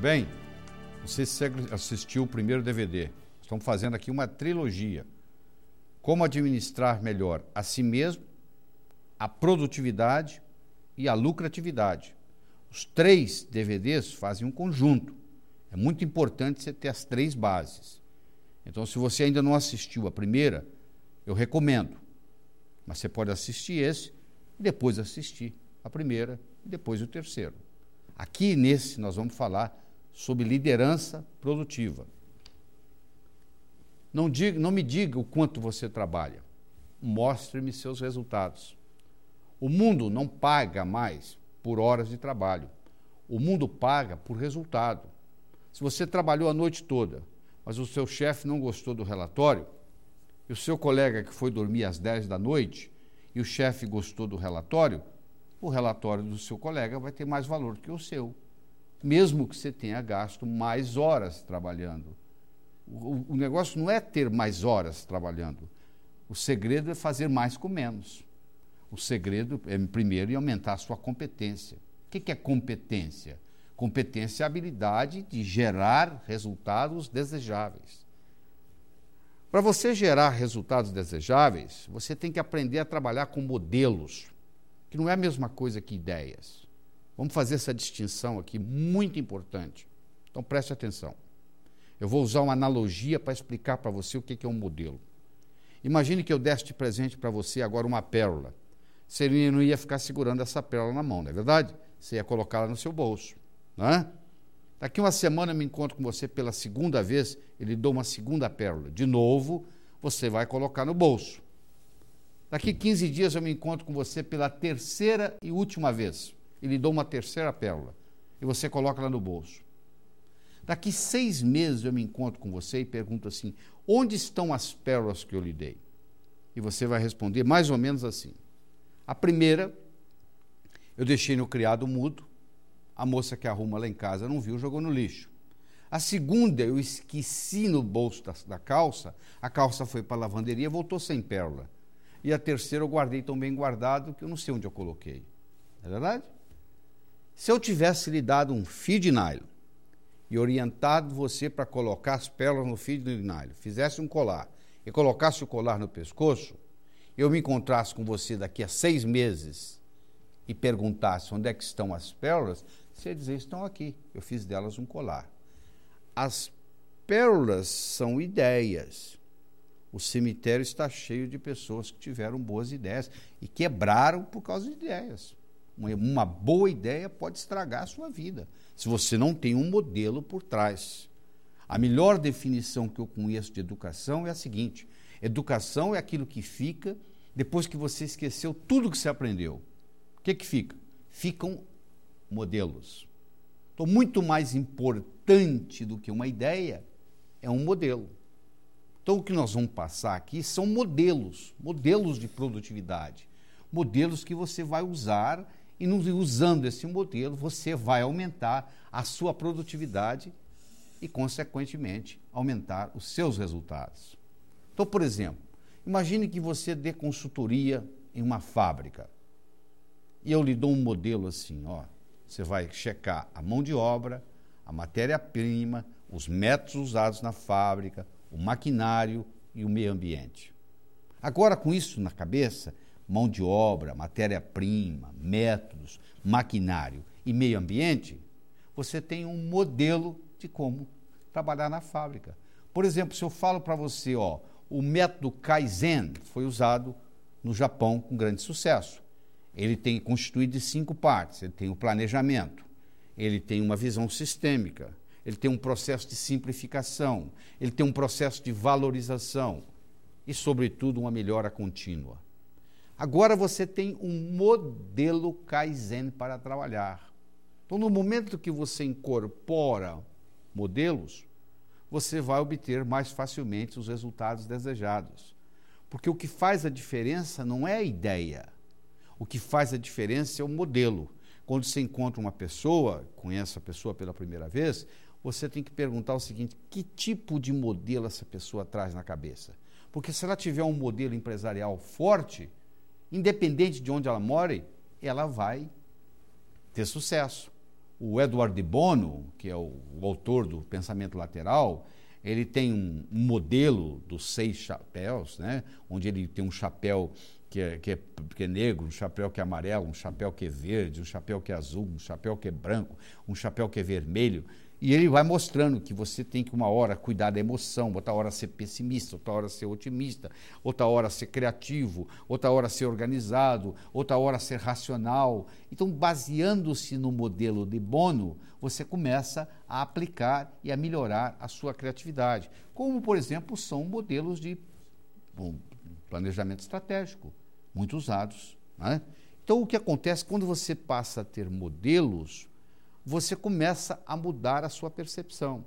bem? Você assistiu o primeiro DVD. Estamos fazendo aqui uma trilogia. Como administrar melhor a si mesmo, a produtividade e a lucratividade. Os três DVDs fazem um conjunto. É muito importante você ter as três bases. Então, se você ainda não assistiu a primeira, eu recomendo. Mas você pode assistir esse depois assistir a primeira e depois o terceiro. Aqui nesse nós vamos falar sobre liderança produtiva. Não, diga, não me diga o quanto você trabalha. Mostre-me seus resultados. O mundo não paga mais por horas de trabalho. O mundo paga por resultado. Se você trabalhou a noite toda, mas o seu chefe não gostou do relatório, e o seu colega que foi dormir às 10 da noite, e o chefe gostou do relatório, o relatório do seu colega vai ter mais valor que o seu, mesmo que você tenha gasto mais horas trabalhando. O, o negócio não é ter mais horas trabalhando. O segredo é fazer mais com menos. O segredo é, primeiro, aumentar a sua competência. O que é competência? Competência é a habilidade de gerar resultados desejáveis. Para você gerar resultados desejáveis, você tem que aprender a trabalhar com modelos, que não é a mesma coisa que ideias. Vamos fazer essa distinção aqui, muito importante. Então preste atenção. Eu vou usar uma analogia para explicar para você o que é um modelo. Imagine que eu desse de presente para você agora uma pérola. Você não ia ficar segurando essa pérola na mão, não é verdade? Você ia colocá-la no seu bolso. Não é? Daqui uma semana eu me encontro com você pela segunda vez, ele dou uma segunda pérola. De novo, você vai colocar no bolso. Daqui 15 dias eu me encontro com você pela terceira e última vez. E lhe dou uma terceira pérola. E você coloca lá no bolso. Daqui seis meses eu me encontro com você e pergunto assim: onde estão as pérolas que eu lhe dei? E você vai responder mais ou menos assim. A primeira, eu deixei no criado mudo, a moça que arruma lá em casa não viu, jogou no lixo. A segunda, eu esqueci no bolso da, da calça, a calça foi para a lavanderia, voltou sem pérola. E a terceira eu guardei tão bem guardado que eu não sei onde eu coloquei. É verdade? Se eu tivesse lhe dado um fio de nylon, e orientado você para colocar as pérolas no fio de nylon, fizesse um colar e colocasse o colar no pescoço, eu me encontrasse com você daqui a seis meses e perguntasse onde é que estão as pérolas, você ia dizer, estão aqui, eu fiz delas um colar. As pérolas são ideias. O cemitério está cheio de pessoas que tiveram boas ideias e quebraram por causa de ideias. Uma boa ideia pode estragar a sua vida se você não tem um modelo por trás. A melhor definição que eu conheço de educação é a seguinte: educação é aquilo que fica depois que você esqueceu tudo que você aprendeu. O que, que fica? Ficam modelos. Então, muito mais importante do que uma ideia é um modelo. Então, o que nós vamos passar aqui são modelos, modelos de produtividade, modelos que você vai usar e usando esse modelo, você vai aumentar a sua produtividade e, consequentemente, aumentar os seus resultados. Então, por exemplo, imagine que você dê consultoria em uma fábrica. E eu lhe dou um modelo assim, ó. Você vai checar a mão de obra, a matéria-prima, os métodos usados na fábrica, o maquinário e o meio ambiente. Agora, com isso na cabeça, mão de obra, matéria-prima, métodos, maquinário e meio ambiente, você tem um modelo de como trabalhar na fábrica. Por exemplo, se eu falo para você, ó, o método Kaizen foi usado no Japão com grande sucesso. Ele tem constituído de cinco partes. Ele tem o planejamento, ele tem uma visão sistêmica, ele tem um processo de simplificação, ele tem um processo de valorização e, sobretudo, uma melhora contínua. Agora você tem um modelo Kaizen para trabalhar. Então, no momento que você incorpora modelos, você vai obter mais facilmente os resultados desejados. Porque o que faz a diferença não é a ideia. O que faz a diferença é o modelo. Quando você encontra uma pessoa, conhece a pessoa pela primeira vez, você tem que perguntar o seguinte: que tipo de modelo essa pessoa traz na cabeça? Porque se ela tiver um modelo empresarial forte, independente de onde ela more, ela vai ter sucesso. o Edward de Bono, que é o, o autor do Pensamento Lateral, ele tem um, um, modelo dos seis chapéus, né? onde ele tem um chapéu que é, que, é, que é negro, um chapéu que é amarelo, um chapéu que é verde, um chapéu que é azul, um chapéu que é branco, um chapéu que é vermelho. E ele vai mostrando que você tem que uma hora cuidar da emoção, outra hora ser pessimista, outra hora ser otimista, outra hora ser criativo, outra hora ser organizado, outra hora ser racional. Então, baseando-se no modelo de Bono, você começa a aplicar e a melhorar a sua criatividade. Como, por exemplo, são modelos de bom, planejamento estratégico, muito usados. Né? Então, o que acontece quando você passa a ter modelos você começa a mudar a sua percepção.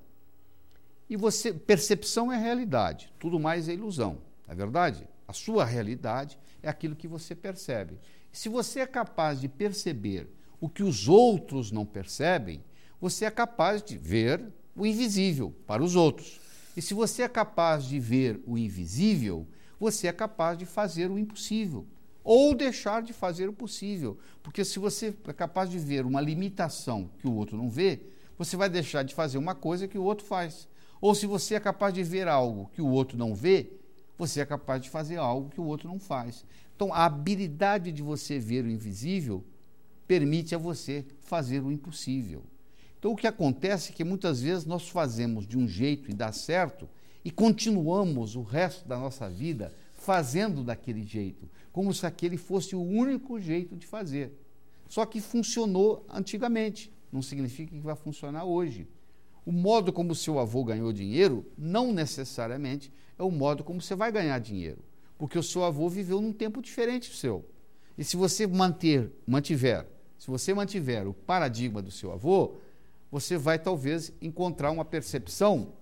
E você, percepção é realidade, tudo mais é ilusão, não é verdade? A sua realidade é aquilo que você percebe. Se você é capaz de perceber o que os outros não percebem, você é capaz de ver o invisível para os outros. E se você é capaz de ver o invisível, você é capaz de fazer o impossível ou deixar de fazer o possível. Porque se você é capaz de ver uma limitação que o outro não vê, você vai deixar de fazer uma coisa que o outro faz. Ou se você é capaz de ver algo que o outro não vê, você é capaz de fazer algo que o outro não faz. Então, a habilidade de você ver o invisível permite a você fazer o impossível. Então, o que acontece é que muitas vezes nós fazemos de um jeito e dá certo e continuamos o resto da nossa vida fazendo daquele jeito, como se aquele fosse o único jeito de fazer. Só que funcionou antigamente, não significa que vai funcionar hoje. O modo como seu avô ganhou dinheiro não necessariamente é o modo como você vai ganhar dinheiro, porque o seu avô viveu num tempo diferente do seu. E se você manter, mantiver, se você mantiver o paradigma do seu avô, você vai talvez encontrar uma percepção,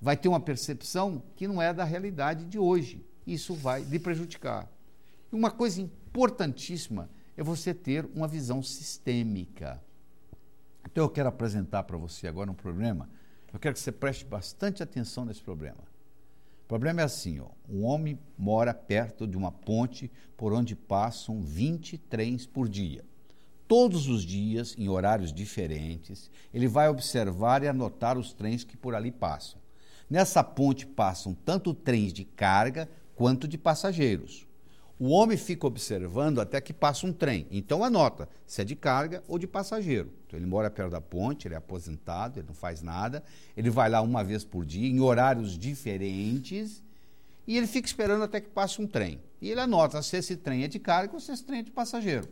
vai ter uma percepção que não é da realidade de hoje isso vai lhe prejudicar. E uma coisa importantíssima é você ter uma visão sistêmica. Então eu quero apresentar para você agora um problema. Eu quero que você preste bastante atenção nesse problema. O problema é assim, ó, um homem mora perto de uma ponte por onde passam 20 trens por dia. Todos os dias, em horários diferentes, ele vai observar e anotar os trens que por ali passam. Nessa ponte passam tanto trens de carga quanto de passageiros. O homem fica observando até que passa um trem. Então anota se é de carga ou de passageiro. Então ele mora perto da ponte, ele é aposentado, ele não faz nada. Ele vai lá uma vez por dia, em horários diferentes, e ele fica esperando até que passe um trem. E ele anota se esse trem é de carga ou se esse trem é de passageiro.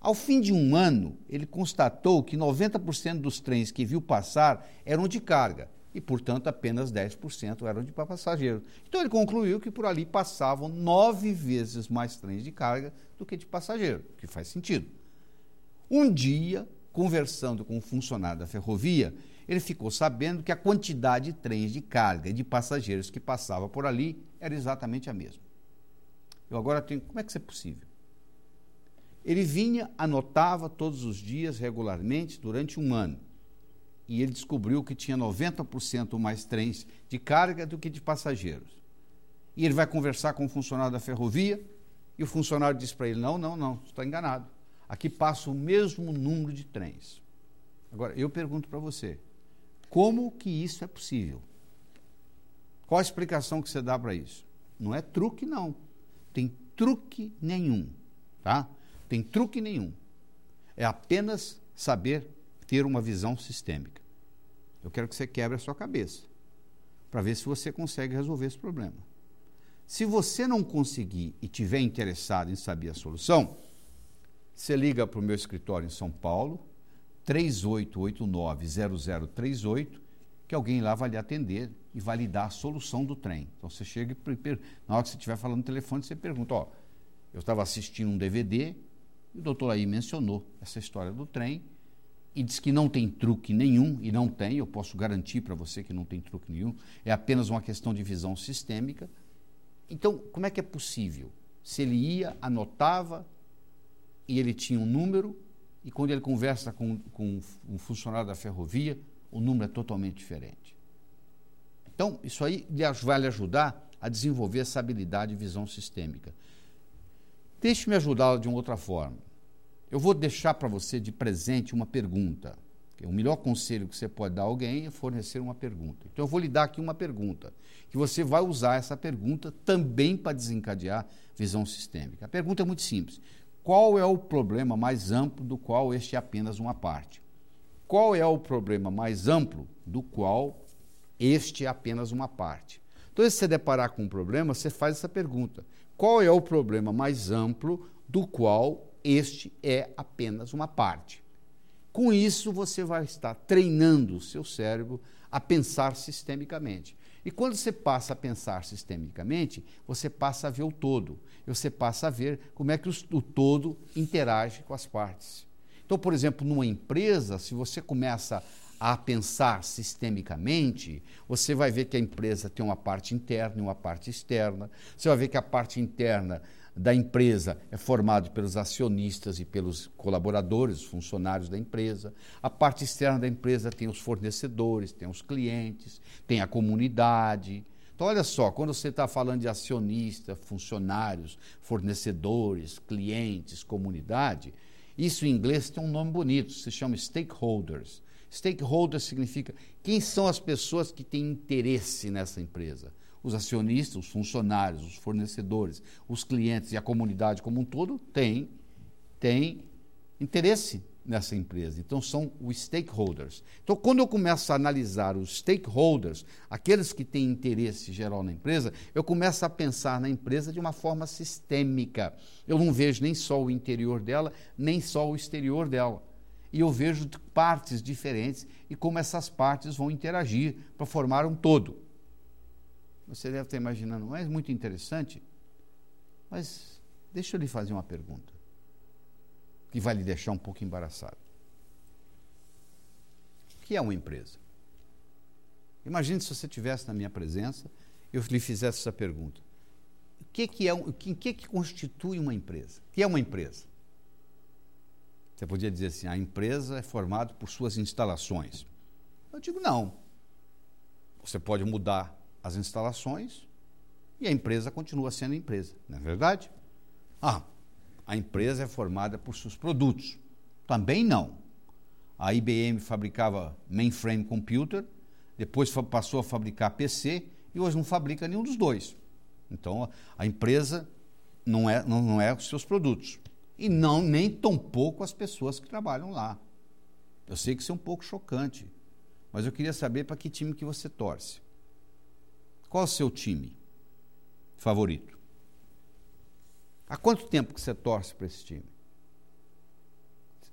Ao fim de um ano, ele constatou que 90% dos trens que viu passar eram de carga e, portanto, apenas 10% eram de passageiro. Então, ele concluiu que por ali passavam nove vezes mais trens de carga do que de passageiro, o que faz sentido. Um dia, conversando com um funcionário da ferrovia, ele ficou sabendo que a quantidade de trens de carga e de passageiros que passava por ali era exatamente a mesma. Eu agora tenho. Como é que isso é possível? Ele vinha, anotava todos os dias, regularmente, durante um ano e ele descobriu que tinha 90% mais trens de carga do que de passageiros. E ele vai conversar com o funcionário da ferrovia e o funcionário diz para ele: não, não, não, está enganado. Aqui passa o mesmo número de trens. Agora, eu pergunto para você: como que isso é possível? Qual a explicação que você dá para isso? Não é truque, não. Tem truque nenhum, tá? Tem truque nenhum. É apenas saber ter uma visão sistêmica. Eu quero que você quebre a sua cabeça para ver se você consegue resolver esse problema. Se você não conseguir e tiver interessado em saber a solução, você liga para o meu escritório em São Paulo, 3889-0038, que alguém lá vai lhe atender e vai lhe dar a solução do trem. Então você chega e, na hora que você estiver falando no telefone, você pergunta, ó, eu estava assistindo um DVD e o doutor aí mencionou essa história do trem e diz que não tem truque nenhum, e não tem, eu posso garantir para você que não tem truque nenhum, é apenas uma questão de visão sistêmica. Então, como é que é possível? Se ele ia, anotava, e ele tinha um número, e quando ele conversa com, com um funcionário da ferrovia, o número é totalmente diferente. Então, isso aí vai lhe ajudar a desenvolver essa habilidade de visão sistêmica. Deixe-me ajudá-lo de uma outra forma. Eu vou deixar para você de presente uma pergunta. O melhor conselho que você pode dar a alguém é fornecer uma pergunta. Então eu vou lhe dar aqui uma pergunta, que você vai usar essa pergunta também para desencadear visão sistêmica. A pergunta é muito simples. Qual é o problema mais amplo do qual este é apenas uma parte? Qual é o problema mais amplo do qual este é apenas uma parte? Então, se você deparar com um problema, você faz essa pergunta: qual é o problema mais amplo do qual este é apenas uma parte? Com isso, você vai estar treinando o seu cérebro a pensar sistemicamente. E quando você passa a pensar sistemicamente, você passa a ver o todo. Você passa a ver como é que o todo interage com as partes. Então, por exemplo, numa empresa, se você começa a pensar sistemicamente, você vai ver que a empresa tem uma parte interna e uma parte externa. Você vai ver que a parte interna da empresa é formado pelos acionistas e pelos colaboradores, os funcionários da empresa. A parte externa da empresa tem os fornecedores, tem os clientes, tem a comunidade. Então, olha só, quando você está falando de acionista, funcionários, fornecedores, clientes, comunidade, isso em inglês tem um nome bonito, se chama stakeholders. Stakeholders significa quem são as pessoas que têm interesse nessa empresa os acionistas, os funcionários, os fornecedores, os clientes e a comunidade como um todo têm, têm interesse nessa empresa. Então, são os stakeholders. Então, quando eu começo a analisar os stakeholders, aqueles que têm interesse geral na empresa, eu começo a pensar na empresa de uma forma sistêmica. Eu não vejo nem só o interior dela, nem só o exterior dela. E eu vejo partes diferentes e como essas partes vão interagir para formar um todo. Você deve estar imaginando, mas é muito interessante. Mas deixa eu lhe fazer uma pergunta, que vai lhe deixar um pouco embaraçado. O que é uma empresa? Imagine se você estivesse na minha presença e eu lhe fizesse essa pergunta. O que, que é, o que, que, que constitui uma empresa? O que é uma empresa? Você podia dizer assim, a empresa é formada por suas instalações. Eu digo não. Você pode mudar as instalações e a empresa continua sendo empresa, não é verdade? Ah, a empresa é formada por seus produtos. Também não. A IBM fabricava mainframe computer, depois passou a fabricar PC e hoje não fabrica nenhum dos dois. Então a empresa não é, não, não é os seus produtos. E não nem tampouco as pessoas que trabalham lá. Eu sei que isso é um pouco chocante, mas eu queria saber para que time que você torce. Qual o seu time favorito? Há quanto tempo que você torce para esse time?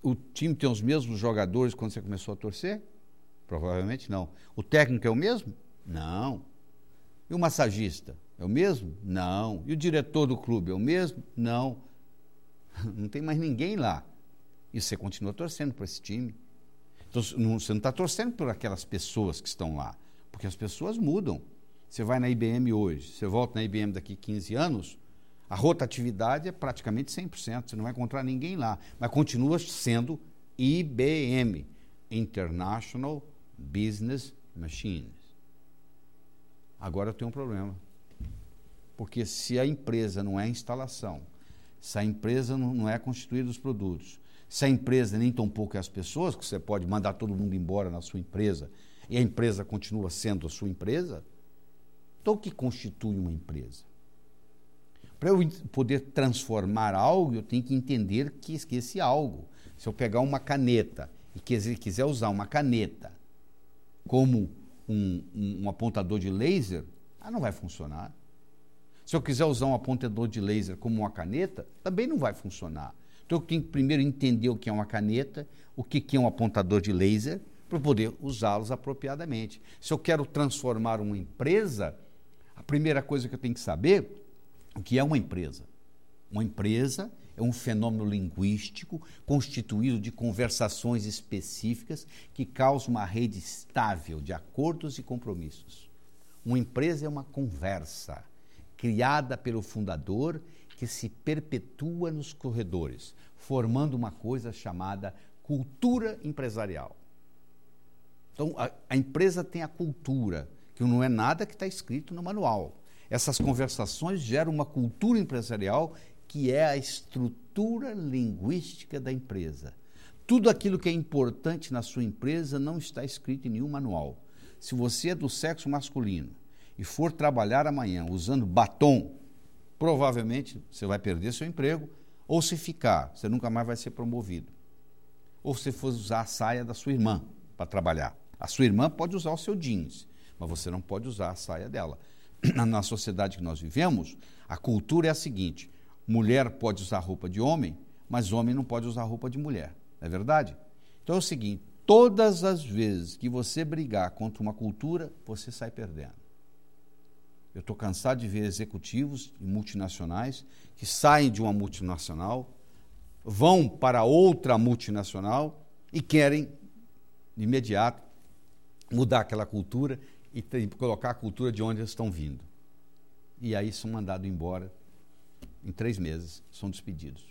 O time tem os mesmos jogadores quando você começou a torcer? Provavelmente não. O técnico é o mesmo? Não. E o massagista? É o mesmo? Não. E o diretor do clube é o mesmo? Não. Não tem mais ninguém lá. E você continua torcendo para esse time. Então, você não está torcendo por aquelas pessoas que estão lá, porque as pessoas mudam. Você vai na IBM hoje, você volta na IBM daqui 15 anos, a rotatividade é praticamente 100%, você não vai encontrar ninguém lá, mas continua sendo IBM, International Business Machines. Agora eu tenho um problema. Porque se a empresa não é instalação, se a empresa não é constituída dos produtos, se a empresa nem tão pouco é as pessoas, que você pode mandar todo mundo embora na sua empresa, e a empresa continua sendo a sua empresa, então, o que constitui uma empresa? Para eu poder transformar algo, eu tenho que entender que esse algo. Se eu pegar uma caneta e quiser, quiser usar uma caneta como um, um, um apontador de laser, ah, não vai funcionar. Se eu quiser usar um apontador de laser como uma caneta, também não vai funcionar. Então eu tenho que primeiro entender o que é uma caneta, o que é um apontador de laser, para poder usá-los apropriadamente. Se eu quero transformar uma empresa, primeira coisa que eu tenho que saber o que é uma empresa. Uma empresa é um fenômeno linguístico constituído de conversações específicas que causam uma rede estável de acordos e compromissos. Uma empresa é uma conversa criada pelo fundador que se perpetua nos corredores, formando uma coisa chamada cultura empresarial. Então, a, a empresa tem a cultura, que não é nada que está escrito no manual. Essas conversações geram uma cultura empresarial que é a estrutura linguística da empresa. Tudo aquilo que é importante na sua empresa não está escrito em nenhum manual. Se você é do sexo masculino e for trabalhar amanhã usando batom, provavelmente você vai perder seu emprego, ou se ficar, você nunca mais vai ser promovido. Ou se for usar a saia da sua irmã para trabalhar. A sua irmã pode usar o seu jeans, mas você não pode usar a saia dela. Na sociedade que nós vivemos, a cultura é a seguinte: mulher pode usar roupa de homem, mas homem não pode usar roupa de mulher. Não é verdade? Então é o seguinte: todas as vezes que você brigar contra uma cultura, você sai perdendo. Eu estou cansado de ver executivos e multinacionais que saem de uma multinacional, vão para outra multinacional e querem, de imediato, mudar aquela cultura e colocar a cultura de onde eles estão vindo. E aí são mandados embora em três meses, são despedidos.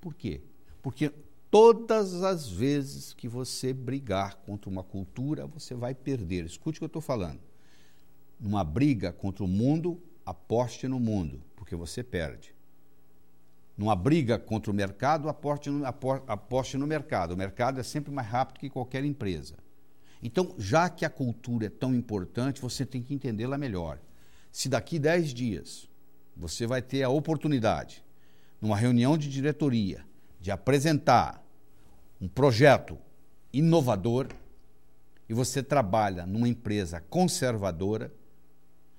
Por quê? Porque todas as vezes que você brigar contra uma cultura, você vai perder. Escute o que eu estou falando numa briga contra o mundo, aposte no mundo, porque você perde. Numa briga contra o mercado, aposte no, aposte no mercado. O mercado é sempre mais rápido que qualquer empresa. Então, já que a cultura é tão importante, você tem que entendê-la melhor. Se daqui 10 dias você vai ter a oportunidade, numa reunião de diretoria, de apresentar um projeto inovador e você trabalha numa empresa conservadora,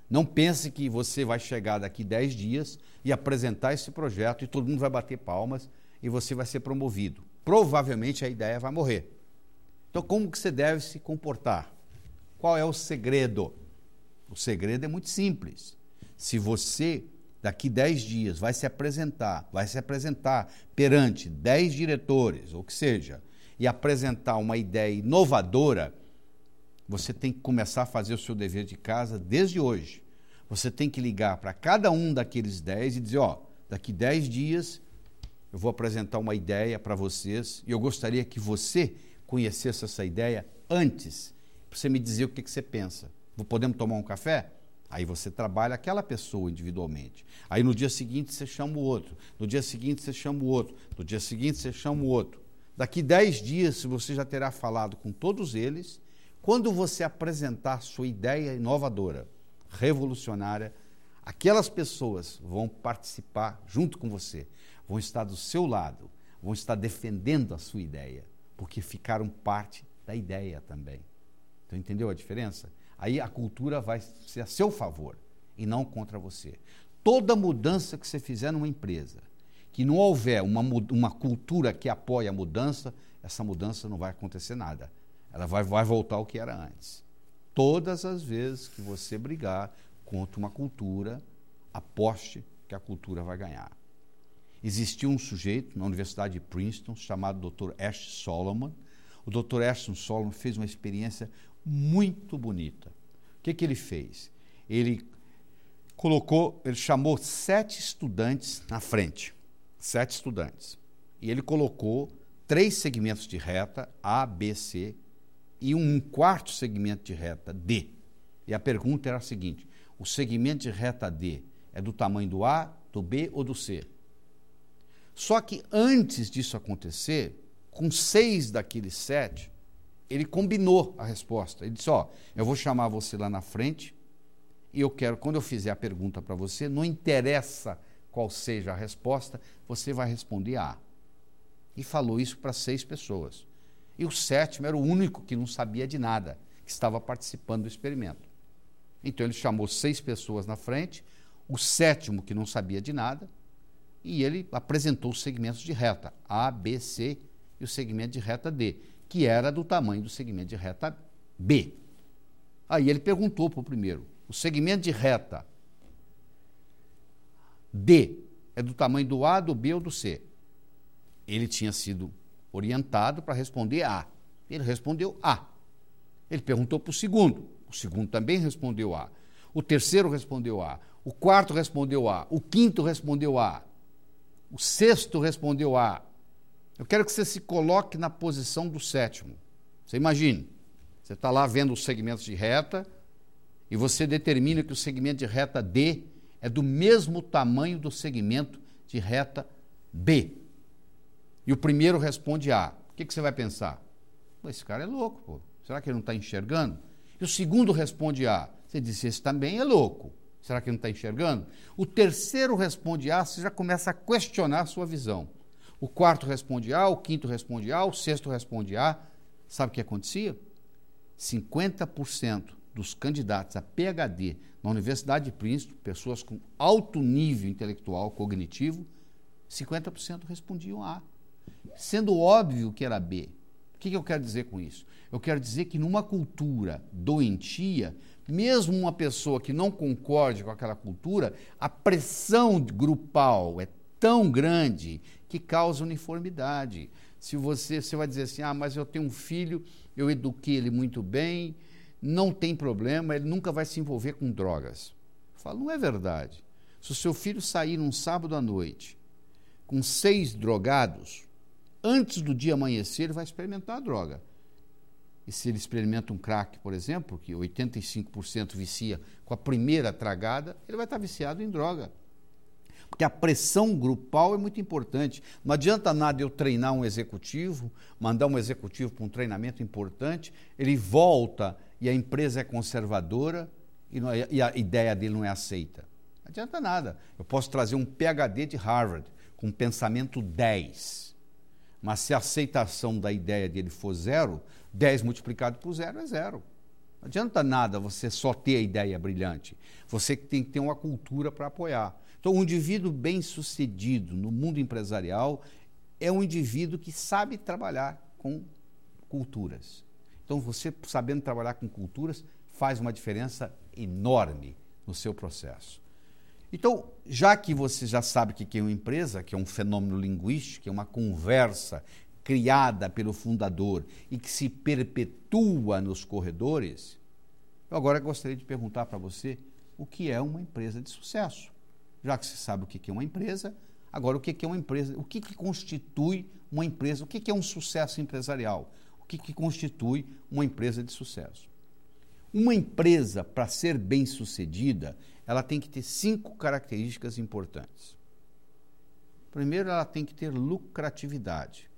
não pense que você vai chegar daqui 10 dias e apresentar esse projeto e todo mundo vai bater palmas e você vai ser promovido. Provavelmente a ideia vai morrer. Então, como que você deve se comportar? Qual é o segredo? O segredo é muito simples. Se você daqui 10 dias vai se apresentar, vai se apresentar perante 10 diretores, ou que seja, e apresentar uma ideia inovadora, você tem que começar a fazer o seu dever de casa desde hoje. Você tem que ligar para cada um daqueles 10 e dizer: ó, daqui 10 dias eu vou apresentar uma ideia para vocês e eu gostaria que você conhecesse essa ideia antes, para você me dizer o que, que você pensa. Podemos tomar um café? Aí você trabalha aquela pessoa individualmente. Aí no dia seguinte você chama o outro. No dia seguinte você chama o outro. No dia seguinte você chama o outro. Daqui 10 dias você já terá falado com todos eles quando você apresentar sua ideia inovadora, revolucionária, aquelas pessoas vão participar junto com você, vão estar do seu lado, vão estar defendendo a sua ideia, porque ficaram parte da ideia também. Então, entendeu a diferença? Aí a cultura vai ser a seu favor e não contra você. Toda mudança que você fizer numa empresa, que não houver uma, uma cultura que apoie a mudança, essa mudança não vai acontecer nada ela vai, vai voltar ao que era antes. Todas as vezes que você brigar contra uma cultura, aposte que a cultura vai ganhar. Existiu um sujeito na Universidade de Princeton chamado Dr. Ash Solomon. O Dr. Ashton Solomon fez uma experiência muito bonita. O que, que ele fez? Ele colocou, ele chamou sete estudantes na frente, sete estudantes, e ele colocou três segmentos de reta A, B, C e um quarto segmento de reta D. E a pergunta era a seguinte: o segmento de reta D é do tamanho do A, do B ou do C? Só que antes disso acontecer, com seis daqueles sete, ele combinou a resposta. Ele disse: Ó, eu vou chamar você lá na frente e eu quero, quando eu fizer a pergunta para você, não interessa qual seja a resposta, você vai responder A. E falou isso para seis pessoas. E o sétimo era o único que não sabia de nada, que estava participando do experimento. Então ele chamou seis pessoas na frente, o sétimo que não sabia de nada, e ele apresentou os segmentos de reta A, B, C e o segmento de reta D, que era do tamanho do segmento de reta B. Aí ele perguntou para o primeiro: o segmento de reta D é do tamanho do A, do B ou do C? Ele tinha sido orientado para responder A. Ele respondeu A. Ele perguntou para o segundo. O segundo também respondeu A. O terceiro respondeu A. O quarto respondeu A. O quinto respondeu A. O sexto respondeu A. Eu quero que você se coloque na posição do sétimo. Você imagine, você está lá vendo os segmentos de reta e você determina que o segmento de reta D é do mesmo tamanho do segmento de reta B. E o primeiro responde A. o que, que você vai pensar? Esse cara é louco, pô. Será que ele não está enxergando? E o segundo responde A. Você disse, esse também é louco. Será que não está enxergando? O terceiro responde A, você já começa a questionar a sua visão. O quarto responde A, o quinto responde A, o sexto responde A. Sabe o que acontecia? 50% dos candidatos a PhD na Universidade de Princeton, pessoas com alto nível intelectual, cognitivo, 50% respondiam A. Sendo óbvio que era B. O que eu quero dizer com isso? Eu quero dizer que numa cultura doentia, mesmo uma pessoa que não concorde com aquela cultura, a pressão grupal é tão grande que causa uniformidade. Se você, você vai dizer assim, ah, mas eu tenho um filho, eu eduquei ele muito bem, não tem problema, ele nunca vai se envolver com drogas. Eu falo, não é verdade. Se o seu filho sair num sábado à noite com seis drogados, antes do dia amanhecer, ele vai experimentar a droga. E se ele experimenta um crack, por exemplo, que 85% vicia com a primeira tragada, ele vai estar viciado em droga. Porque a pressão grupal é muito importante. Não adianta nada eu treinar um executivo, mandar um executivo para um treinamento importante, ele volta e a empresa é conservadora é, e, a ideia dele não é aceita. Não adianta nada. Eu posso trazer um PhD de Harvard com pensamento 10. Mas se a aceitação da ideia dele for zero, 10 multiplicado por zero é zero. Não adianta nada você só ter a ideia brilhante. Você tem que ter uma cultura para apoiar. Então, um indivíduo bem-sucedido no mundo empresarial é um indivíduo que sabe trabalhar com culturas. Então, você sabendo trabalhar com culturas faz uma diferença enorme no seu processo. Então, já que você já sabe que é uma empresa, que é um fenômeno linguístico, é uma conversa criada pelo fundador e que se perpetua nos corredores, eu agora gostaria de perguntar para você o que é uma empresa de sucesso já que você sabe o que é uma empresa, agora o que é uma empresa, o que, que constitui uma empresa, o que é um sucesso empresarial, o que, que constitui uma empresa de sucesso. Uma empresa, para ser bem sucedida, ela tem que ter cinco características importantes. Primeiro, ela tem que ter lucratividade,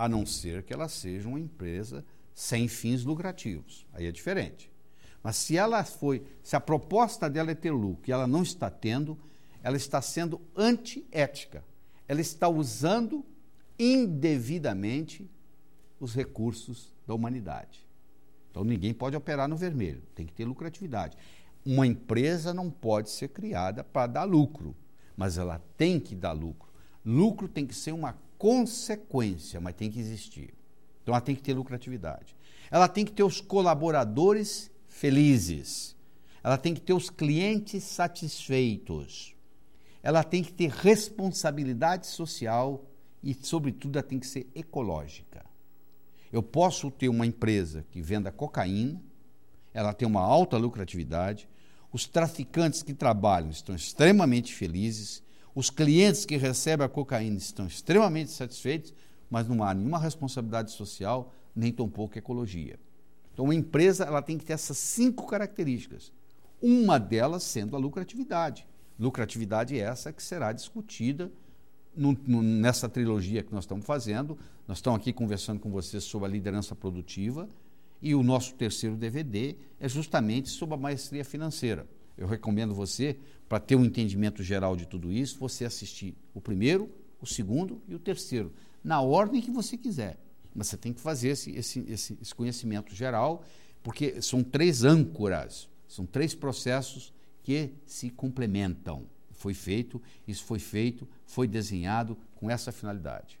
a não ser que ela seja uma empresa sem fins lucrativos. Aí é diferente. Mas se ela foi, se a proposta dela é ter lucro e ela não está tendo, ela está sendo antiética. Ela está usando indevidamente os recursos da humanidade. Então ninguém pode operar no vermelho, tem que ter lucratividade. Uma empresa não pode ser criada para dar lucro, mas ela tem que dar lucro. Lucro tem que ser uma consequência, mas tem que existir. Então ela tem que ter lucratividade. Ela tem que ter os colaboradores felizes. Ela tem que ter os clientes satisfeitos. Ela tem que ter responsabilidade social e, sobretudo, ela tem que ser ecológica. Eu posso ter uma empresa que venda cocaína, ela tem uma alta lucratividade, os traficantes que trabalham estão extremamente felizes, os clientes que recebem a cocaína estão extremamente satisfeitos, mas não há nenhuma responsabilidade social, nem tampouco ecologia. Então, uma empresa ela tem que ter essas cinco características. Uma delas sendo a lucratividade. Lucratividade essa que será discutida no, no, nessa trilogia que nós estamos fazendo. Nós estamos aqui conversando com vocês sobre a liderança produtiva e o nosso terceiro DVD é justamente sobre a maestria financeira. Eu recomendo você, para ter um entendimento geral de tudo isso, você assistir o primeiro, o segundo e o terceiro, na ordem que você quiser. Mas você tem que fazer esse, esse, esse, esse conhecimento geral, porque são três âncoras, são três processos que se complementam. Foi feito, isso foi feito, foi desenhado com essa finalidade.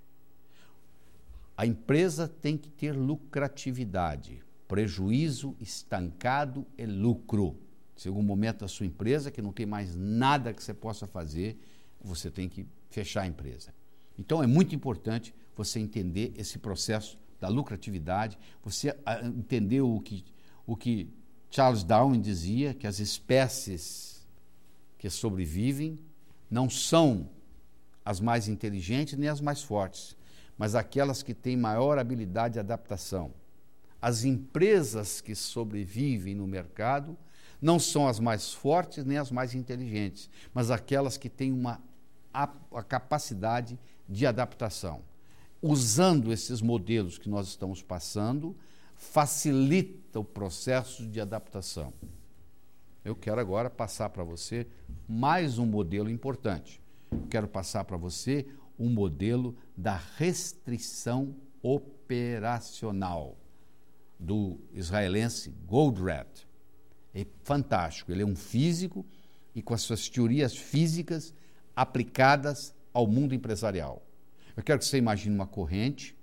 A empresa tem que ter lucratividade. Prejuízo estancado é lucro. Se algum momento a sua empresa, que não tem mais nada que você possa fazer, você tem que fechar a empresa. Então é muito importante você entender esse processo da lucratividade, você ah, entender o que, o que Charles Darwin dizia, que as espécies que sobrevivem não são as mais inteligentes nem as mais fortes, mas aquelas que têm maior habilidade de adaptação. As empresas que sobrevivem no mercado não são as mais fortes nem as mais inteligentes, mas aquelas que têm uma a, a capacidade de adaptação. usando esses modelos que nós estamos passando, facilita o processo de adaptação. Eu quero agora passar para você mais um modelo importante. Quero passar para você um modelo da restrição operacional do israelense Goldratt. É fantástico. Ele é um físico e com as suas teorias físicas aplicadas ao mundo empresarial. Eu quero que você imagine uma corrente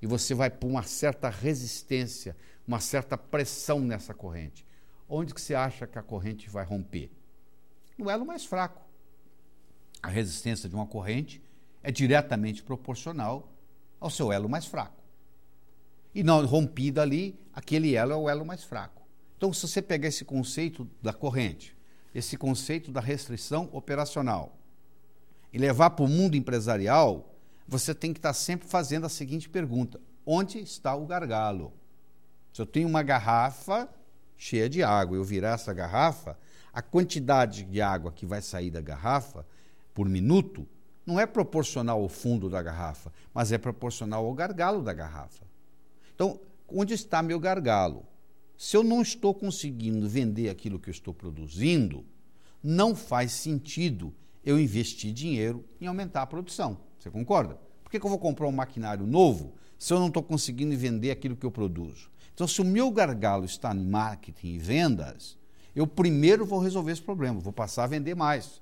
e você vai pôr uma certa resistência, uma certa pressão nessa corrente. Onde que você acha que a corrente vai romper? No elo mais fraco. A resistência de uma corrente é diretamente proporcional ao seu elo mais fraco. E não rompido ali, aquele elo é o elo mais fraco. Então, se você pegar esse conceito da corrente, esse conceito da restrição operacional, e levar para o mundo empresarial, você tem que estar sempre fazendo a seguinte pergunta: onde está o gargalo? Se eu tenho uma garrafa cheia de água, eu virar essa garrafa, a quantidade de água que vai sair da garrafa por minuto não é proporcional ao fundo da garrafa, mas é proporcional ao gargalo da garrafa. Então, onde está meu gargalo? Se eu não estou conseguindo vender aquilo que eu estou produzindo, não faz sentido eu investir dinheiro em aumentar a produção. Você concorda? Por que, que eu vou comprar um maquinário novo se eu não estou conseguindo vender aquilo que eu produzo? Então, se o meu gargalo está em marketing e vendas, eu primeiro vou resolver esse problema, vou passar a vender mais.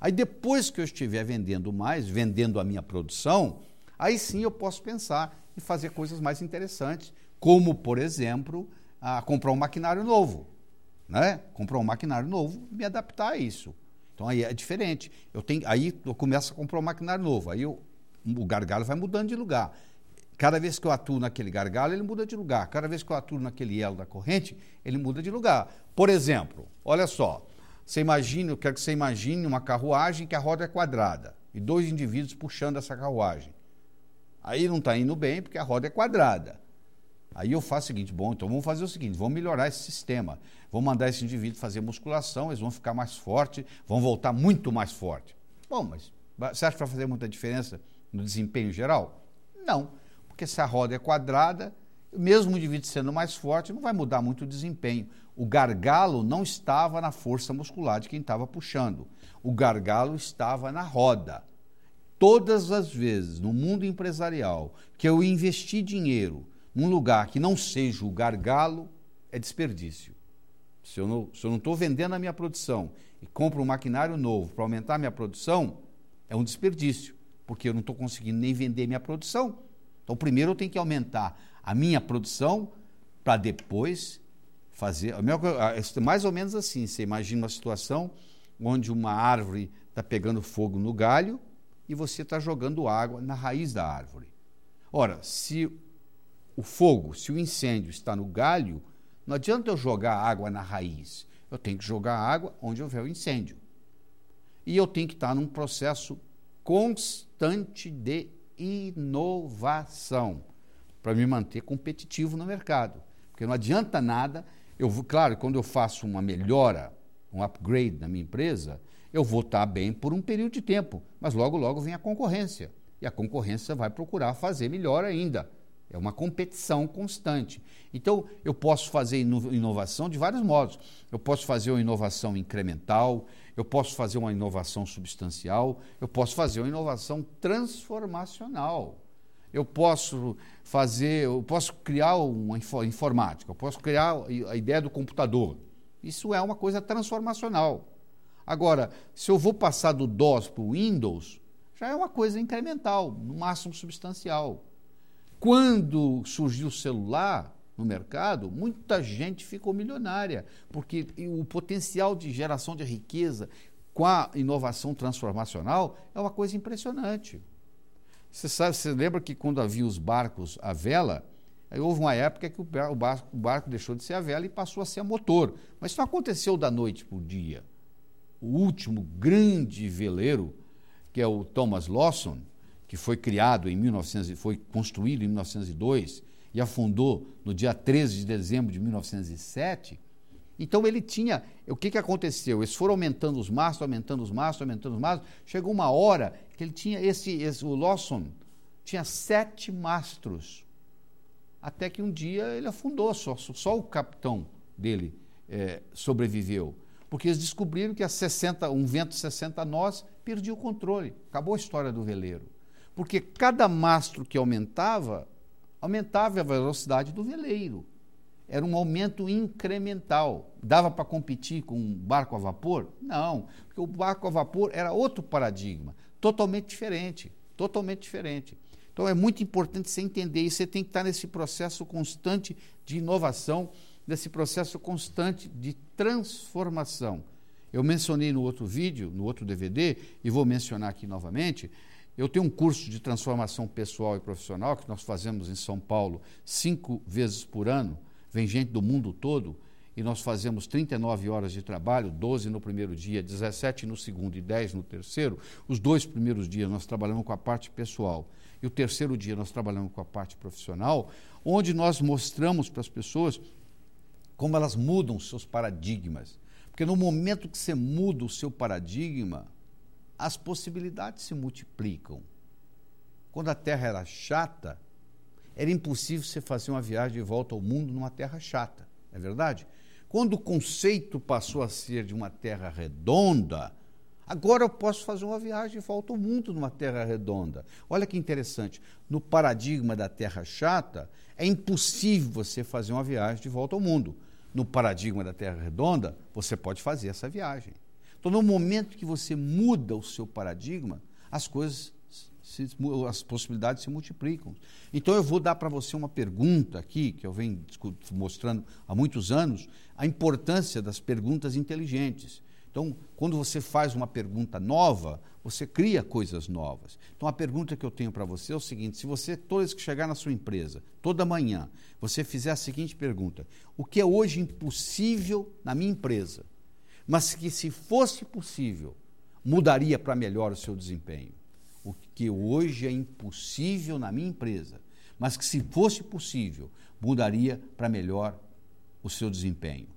Aí, depois que eu estiver vendendo mais, vendendo a minha produção, aí sim eu posso pensar em fazer coisas mais interessantes, como, por exemplo, a comprar um maquinário novo. Né? Comprar um maquinário novo me adaptar a isso. Então aí é diferente. Eu tenho, aí eu começo a comprar um maquinário novo, aí eu, o gargalo vai mudando de lugar. Cada vez que eu atuo naquele gargalo, ele muda de lugar. Cada vez que eu atuo naquele elo da corrente, ele muda de lugar. Por exemplo, olha só, você imagina, eu quero que você imagine uma carruagem que a roda é quadrada e dois indivíduos puxando essa carruagem. Aí não está indo bem porque a roda é quadrada. Aí eu faço o seguinte, bom, então vamos fazer o seguinte, vamos melhorar esse sistema. Vamos mandar esse indivíduo fazer musculação, eles vão ficar mais fortes, vão voltar muito mais forte. Bom, mas você acha que vai fazer muita diferença no desempenho geral? Não, porque se a roda é quadrada, mesmo o indivíduo sendo mais forte, não vai mudar muito o desempenho. O gargalo não estava na força muscular de quem estava puxando. O gargalo estava na roda. Todas as vezes no mundo empresarial que eu investi dinheiro num lugar que não seja o gargalo, é desperdício. Se eu não estou vendendo a minha produção e compro um maquinário novo para aumentar a minha produção, é um desperdício, porque eu não estou conseguindo nem vender minha produção. Então, primeiro eu tenho que aumentar a minha produção para depois fazer. Mais ou menos assim: você imagina uma situação onde uma árvore está pegando fogo no galho e você está jogando água na raiz da árvore. Ora, se o fogo, se o incêndio está no galho, não adianta eu jogar água na raiz. Eu tenho que jogar água onde houver o incêndio. E eu tenho que estar num processo constante de inovação para me manter competitivo no mercado. Porque não adianta nada, eu claro, quando eu faço uma melhora, um upgrade na minha empresa, eu vou estar bem por um período de tempo, mas logo logo vem a concorrência. E a concorrência vai procurar fazer melhor ainda. É uma competição constante. Então, eu posso fazer inovação de vários modos. Eu posso fazer uma inovação incremental, eu posso fazer uma inovação substancial, eu posso fazer uma inovação transformacional. Eu posso fazer, eu posso criar uma informática, eu posso criar a ideia do computador. Isso é uma coisa transformacional. Agora, se eu vou passar do DOS para o Windows, já é uma coisa incremental, no máximo substancial. Quando surgiu o celular no mercado, muita gente ficou milionária, porque o potencial de geração de riqueza com a inovação transformacional é uma coisa impressionante. Você sabe, você lembra que quando havia os barcos a vela, houve uma época que o barco, o barco deixou de ser a vela e passou a ser a motor. Mas isso não aconteceu da noite para o dia. O último grande veleiro, que é o Thomas Lawson, que foi criado em 1900, foi construído em 1902 e afundou no dia 13 de dezembro de 1907. Então ele tinha, o que, que aconteceu? Eles foram aumentando os mastros, aumentando os mastros, aumentando os mastros. Chegou uma hora que ele tinha esse, esse o Lawson tinha sete mastros. Até que um dia ele afundou, só, só o capitão dele é, sobreviveu. Porque eles descobriram que a 60, um vento 60 nós perdia o controle. Acabou a história do veleiro. Porque cada mastro que aumentava, aumentava a velocidade do veleiro. Era um aumento incremental. Dava para competir com um barco a vapor? Não, porque o barco a vapor era outro paradigma, totalmente diferente, totalmente diferente. Então é muito importante você entender isso, você tem que estar nesse processo constante de inovação, nesse processo constante de transformação. Eu mencionei no outro vídeo, no outro DVD, e vou mencionar aqui novamente, eu tenho um curso de transformação pessoal e profissional que nós fazemos em São Paulo cinco vezes por ano. Vem gente do mundo todo e nós fazemos 39 horas de trabalho, 12 no primeiro dia, 17 no segundo e 10 no terceiro. Os dois primeiros dias nós trabalhamos com a parte pessoal e o terceiro dia nós trabalhamos com a parte profissional, onde nós mostramos para as pessoas como elas mudam seus paradigmas. Porque no momento que você muda o seu paradigma, as possibilidades se multiplicam. Quando a Terra era chata, era impossível você fazer uma viagem de volta ao mundo numa Terra chata, é verdade? Quando o conceito passou a ser de uma Terra redonda, agora eu posso fazer uma viagem de volta ao mundo numa Terra redonda. Olha que interessante. No paradigma da Terra chata, é impossível você fazer uma viagem de volta ao mundo. No paradigma da Terra redonda, você pode fazer essa viagem. Então, no momento que você muda o seu paradigma, as coisas, se, as possibilidades se multiplicam. Então, eu vou dar para você uma pergunta aqui, que eu venho mostrando há muitos anos, a importância das perguntas inteligentes. Então, quando você faz uma pergunta nova, você cria coisas novas. Então, a pergunta que eu tenho para você é o seguinte: se você, toda vez que chegar na sua empresa, toda manhã, você fizer a seguinte pergunta: o que é hoje impossível na minha empresa? Mas que, se fosse possível, mudaria para melhor o seu desempenho. O que hoje é impossível na minha empresa, mas que, se fosse possível, mudaria para melhor o seu desempenho.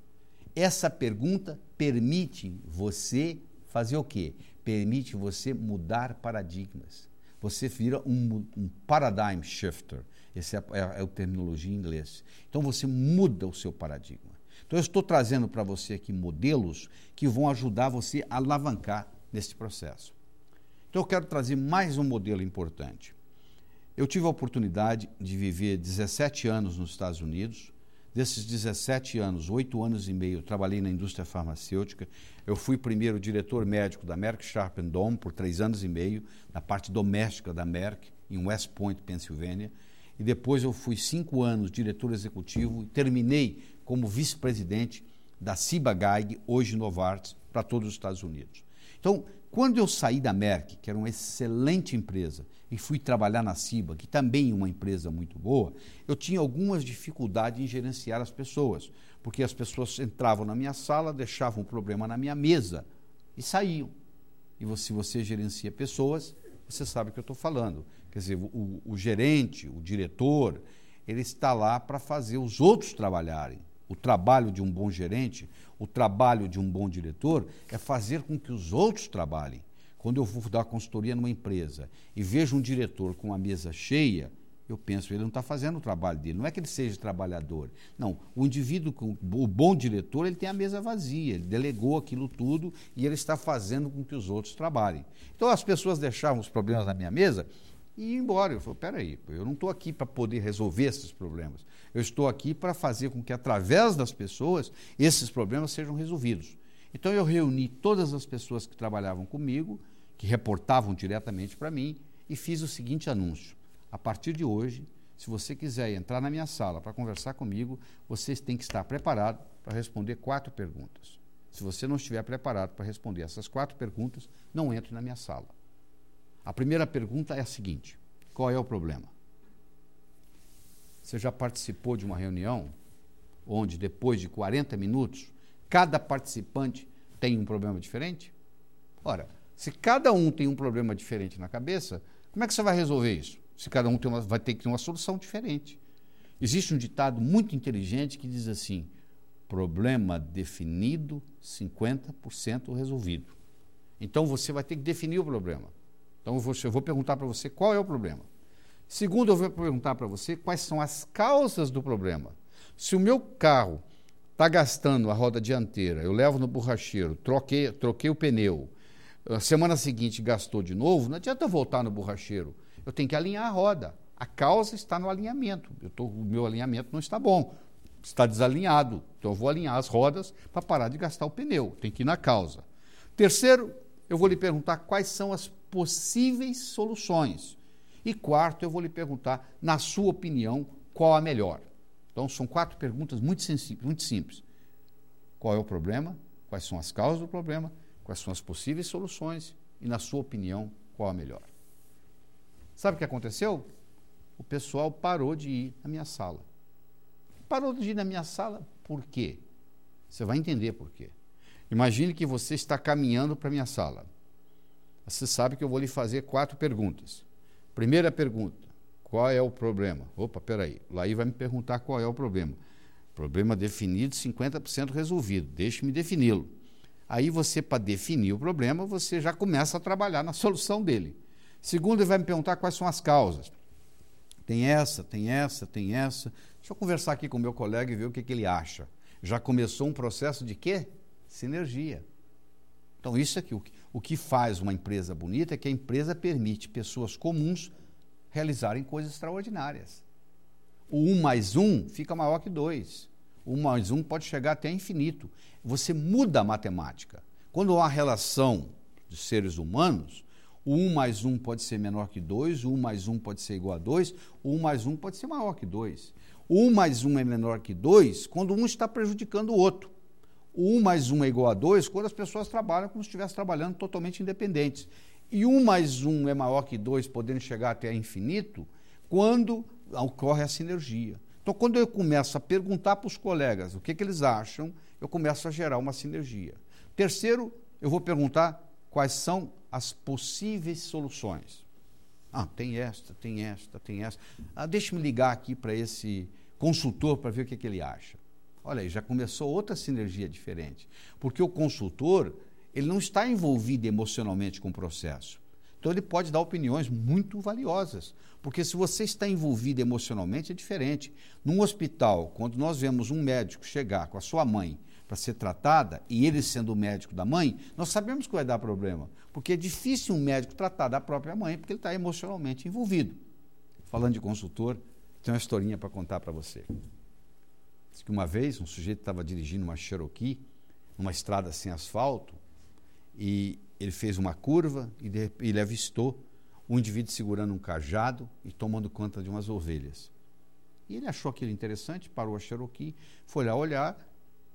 Essa pergunta permite você fazer o quê? Permite você mudar paradigmas. Você vira um, um paradigm shifter. Essa é, é, é a terminologia em inglês. Então você muda o seu paradigma. Então, eu estou trazendo para você aqui modelos que vão ajudar você a alavancar nesse processo. Então, eu quero trazer mais um modelo importante. Eu tive a oportunidade de viver 17 anos nos Estados Unidos. Desses 17 anos, 8 anos e meio, eu trabalhei na indústria farmacêutica. Eu fui primeiro diretor médico da Merck Sharp Dome por três anos e meio, na parte doméstica da Merck, em West Point, Pensilvânia. E depois eu fui cinco anos diretor executivo e terminei como vice-presidente da Ciba-Geig, hoje Novartis, para todos os Estados Unidos. Então, quando eu saí da Merck, que era uma excelente empresa, e fui trabalhar na Ciba, que também é uma empresa muito boa, eu tinha algumas dificuldades em gerenciar as pessoas, porque as pessoas entravam na minha sala, deixavam um problema na minha mesa e saíam. E se você gerencia pessoas, você sabe o que eu estou falando. Quer dizer, o, o gerente, o diretor, ele está lá para fazer os outros trabalharem. O trabalho de um bom gerente, o trabalho de um bom diretor é fazer com que os outros trabalhem. Quando eu vou dar consultoria numa empresa e vejo um diretor com a mesa cheia, eu penso, ele não está fazendo o trabalho dele. Não é que ele seja trabalhador. Não, o indivíduo, o bom diretor, ele tem a mesa vazia, ele delegou aquilo tudo e ele está fazendo com que os outros trabalhem. Então as pessoas deixavam os problemas na minha mesa e ir embora. Eu falei, peraí, eu não estou aqui para poder resolver esses problemas. Eu estou aqui para fazer com que, através das pessoas, esses problemas sejam resolvidos. Então, eu reuni todas as pessoas que trabalhavam comigo, que reportavam diretamente para mim, e fiz o seguinte anúncio: a partir de hoje, se você quiser entrar na minha sala para conversar comigo, vocês têm que estar preparado para responder quatro perguntas. Se você não estiver preparado para responder essas quatro perguntas, não entre na minha sala. A primeira pergunta é a seguinte: qual é o problema? Você já participou de uma reunião onde, depois de 40 minutos, cada participante tem um problema diferente? Ora, se cada um tem um problema diferente na cabeça, como é que você vai resolver isso? Se cada um uma, vai ter que ter uma solução diferente. Existe um ditado muito inteligente que diz assim: problema definido, 50% resolvido. Então você vai ter que definir o problema. Então eu vou, eu vou perguntar para você qual é o problema. Segundo, eu vou perguntar para você quais são as causas do problema. Se o meu carro está gastando a roda dianteira, eu levo no borracheiro, troquei, troquei o pneu, a semana seguinte gastou de novo, não adianta voltar no borracheiro. Eu tenho que alinhar a roda. A causa está no alinhamento. Tô, o meu alinhamento não está bom, está desalinhado. Então eu vou alinhar as rodas para parar de gastar o pneu. Tem que ir na causa. Terceiro, eu vou lhe perguntar quais são as possíveis soluções. E quarto, eu vou lhe perguntar, na sua opinião, qual a melhor. Então, são quatro perguntas muito, muito simples. Qual é o problema? Quais são as causas do problema? Quais são as possíveis soluções? E, na sua opinião, qual a melhor? Sabe o que aconteceu? O pessoal parou de ir na minha sala. Parou de ir na minha sala por quê? Você vai entender por quê. Imagine que você está caminhando para a minha sala. Você sabe que eu vou lhe fazer quatro perguntas. Primeira pergunta: qual é o problema? Opa, peraí. Laí vai me perguntar qual é o problema. Problema definido, 50% resolvido. Deixe-me defini-lo. Aí você, para definir o problema, você já começa a trabalhar na solução dele. Segundo, ele vai me perguntar quais são as causas. Tem essa, tem essa, tem essa. Deixa eu conversar aqui com o meu colega e ver o que, que ele acha. Já começou um processo de quê? Sinergia. Então, isso o que, o que faz uma empresa bonita é que a empresa permite pessoas comuns realizarem coisas extraordinárias. O 1 mais 1 fica maior que 2. O 1 mais 1 pode chegar até infinito. Você muda a matemática. Quando há relação de seres humanos, o 1 mais 1 pode ser menor que 2, o 1 mais 1 pode ser igual a 2, o 1 mais 1 pode ser maior que 2. O 1 mais 1 é menor que 2 quando um está prejudicando o outro. O 1 mais 1 é igual a 2 quando as pessoas trabalham como se estivessem trabalhando totalmente independentes. E 1 mais 1 é maior que 2, podendo chegar até infinito, quando ocorre a sinergia. Então, quando eu começo a perguntar para os colegas o que, que eles acham, eu começo a gerar uma sinergia. Terceiro, eu vou perguntar quais são as possíveis soluções. Ah, tem esta, tem esta, tem esta. Ah, Deixe-me ligar aqui para esse consultor para ver o que, que ele acha. Olha aí, já começou outra sinergia diferente. Porque o consultor, ele não está envolvido emocionalmente com o processo. Então ele pode dar opiniões muito valiosas, porque se você está envolvido emocionalmente é diferente. Num hospital, quando nós vemos um médico chegar com a sua mãe para ser tratada e ele sendo o médico da mãe, nós sabemos que vai dar problema, porque é difícil um médico tratar da própria mãe porque ele está emocionalmente envolvido. Falando de consultor, tem uma historinha para contar para você. Diz que uma vez um sujeito estava dirigindo uma Cherokee numa estrada sem asfalto e ele fez uma curva e ele avistou um indivíduo segurando um cajado e tomando conta de umas ovelhas. E ele achou aquilo interessante, parou a Cherokee, foi lá olhar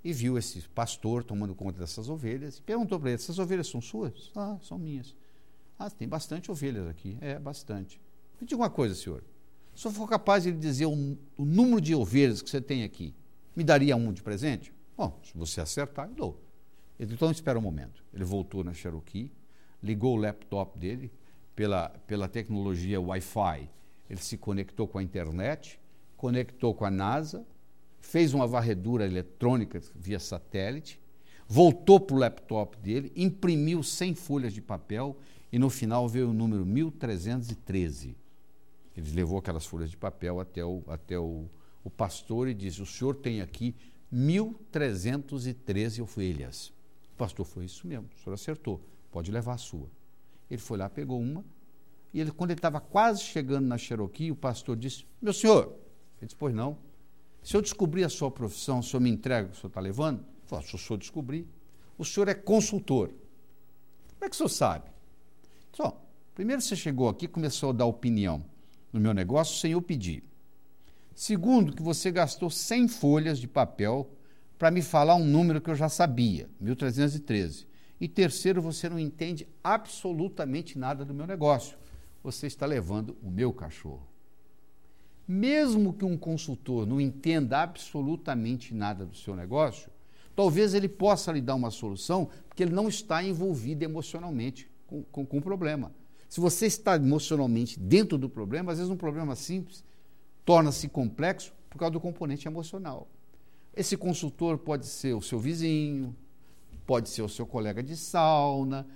e viu esse pastor tomando conta dessas ovelhas e perguntou para ele: essas ovelhas são suas? Ah, são minhas. Ah, tem bastante ovelhas aqui. É, bastante. Me diga uma coisa, senhor. Se eu for capaz de dizer o, o número de ovelhas que você tem aqui, me daria um de presente? Bom, se você acertar, eu dou. Ele então espera um momento. Ele voltou na Cherokee, ligou o laptop dele pela, pela tecnologia Wi-Fi. Ele se conectou com a internet, conectou com a NASA, fez uma varredura eletrônica via satélite, voltou para o laptop dele, imprimiu 100 folhas de papel e no final veio o número 1313. Ele levou aquelas folhas de papel até o, até o, o pastor e disse: O senhor tem aqui 1313 ovelhas. O pastor foi isso mesmo, o senhor acertou, pode levar a sua. Ele foi lá, pegou uma, e ele, quando ele estava quase chegando na Cherokee, o pastor disse: Meu senhor, ele disse: Pois não. Se eu descobrir a sua profissão, o senhor me entrega o que o senhor está levando? Ele falou: Se o senhor descobrir, o senhor é consultor. Como é que o senhor sabe? Só, primeiro você chegou aqui começou a dar opinião no meu negócio sem eu pedir. Segundo, que você gastou 100 folhas de papel para me falar um número que eu já sabia, 1313. E terceiro, você não entende absolutamente nada do meu negócio. Você está levando o meu cachorro. Mesmo que um consultor não entenda absolutamente nada do seu negócio, talvez ele possa lhe dar uma solução, porque ele não está envolvido emocionalmente com, com, com o problema. Se você está emocionalmente dentro do problema, às vezes um problema simples torna-se complexo por causa do componente emocional. Esse consultor pode ser o seu vizinho, pode ser o seu colega de sauna,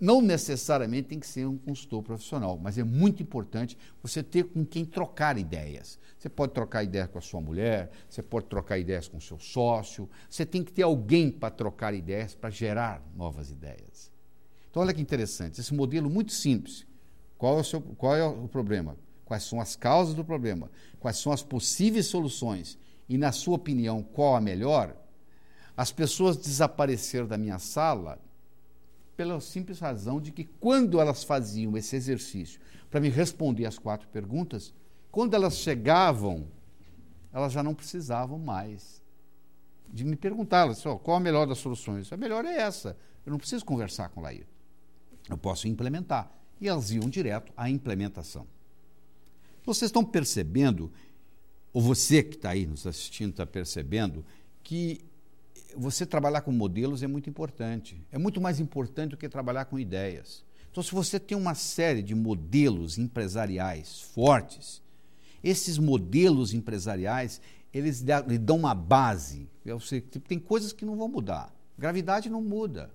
não necessariamente tem que ser um consultor profissional, mas é muito importante você ter com quem trocar ideias. Você pode trocar ideias com a sua mulher, você pode trocar ideias com o seu sócio, você tem que ter alguém para trocar ideias, para gerar novas ideias. Então, olha que interessante, esse modelo muito simples. Qual é o, seu, qual é o problema? Quais são as causas do problema? Quais são as possíveis soluções? E, na sua opinião, qual a melhor? As pessoas desapareceram da minha sala pela simples razão de que quando elas faziam esse exercício para me responder as quatro perguntas, quando elas chegavam, elas já não precisavam mais de me perguntar oh, qual a melhor das soluções. A melhor é essa. Eu não preciso conversar com o Laí. Eu posso implementar. E elas iam direto à implementação. Vocês estão percebendo, ou você que está aí nos assistindo está percebendo, que você trabalhar com modelos é muito importante. É muito mais importante do que trabalhar com ideias. Então, se você tem uma série de modelos empresariais fortes, esses modelos empresariais, eles lhe dão uma base. Sei, tem coisas que não vão mudar. Gravidade não muda.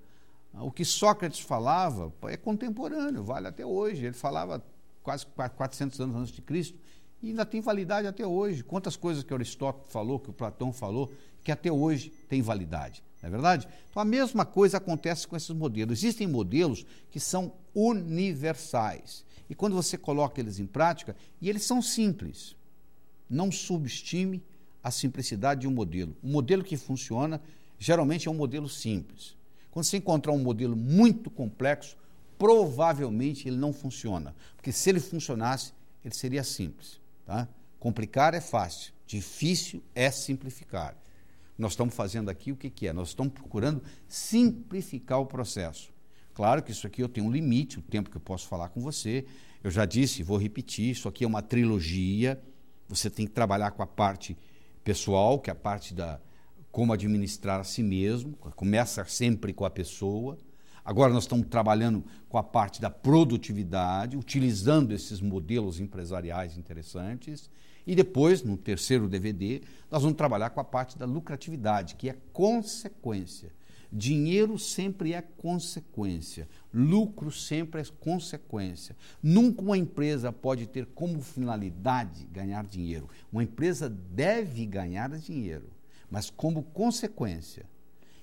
O que Sócrates falava é contemporâneo, vale até hoje. Ele falava quase 400 anos antes de Cristo e ainda tem validade até hoje. Quantas coisas que Aristóteles falou, que o Platão falou, que até hoje tem validade. Não é verdade? Então a mesma coisa acontece com esses modelos. Existem modelos que são universais. E quando você coloca eles em prática, e eles são simples. Não subestime a simplicidade de um modelo. Um modelo que funciona geralmente é um modelo simples. Quando você encontrar um modelo muito complexo, provavelmente ele não funciona. Porque se ele funcionasse, ele seria simples. Tá? Complicar é fácil, difícil é simplificar. Nós estamos fazendo aqui o que, que é? Nós estamos procurando simplificar o processo. Claro que isso aqui eu tenho um limite, o tempo que eu posso falar com você. Eu já disse, vou repetir, isso aqui é uma trilogia. Você tem que trabalhar com a parte pessoal, que é a parte da como administrar a si mesmo, começa sempre com a pessoa. Agora nós estamos trabalhando com a parte da produtividade, utilizando esses modelos empresariais interessantes. E depois, no terceiro DVD, nós vamos trabalhar com a parte da lucratividade, que é consequência. Dinheiro sempre é consequência, lucro sempre é consequência. Nunca uma empresa pode ter como finalidade ganhar dinheiro. Uma empresa deve ganhar dinheiro, mas como consequência.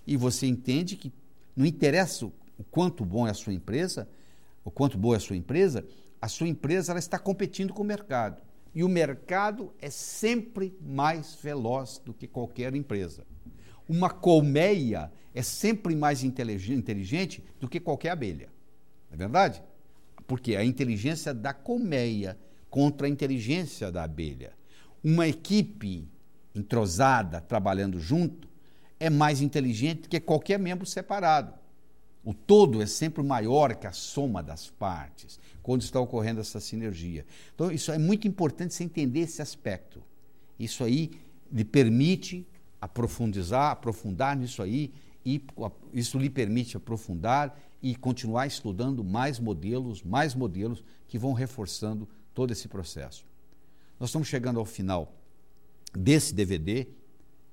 E você entende que não interessa o quanto bom é a sua empresa, o quanto boa é a sua empresa, a sua empresa ela está competindo com o mercado. E o mercado é sempre mais veloz do que qualquer empresa. Uma colmeia é sempre mais inteligente do que qualquer abelha. Não é verdade? Porque a inteligência da colmeia contra a inteligência da abelha. Uma equipe entrosada, trabalhando junto, é mais inteligente que qualquer membro separado. O todo é sempre maior que a soma das partes, quando está ocorrendo essa sinergia. Então, isso é muito importante você entender esse aspecto. Isso aí lhe permite aprofundizar, aprofundar nisso aí, e isso lhe permite aprofundar e continuar estudando mais modelos, mais modelos que vão reforçando todo esse processo. Nós estamos chegando ao final desse DVD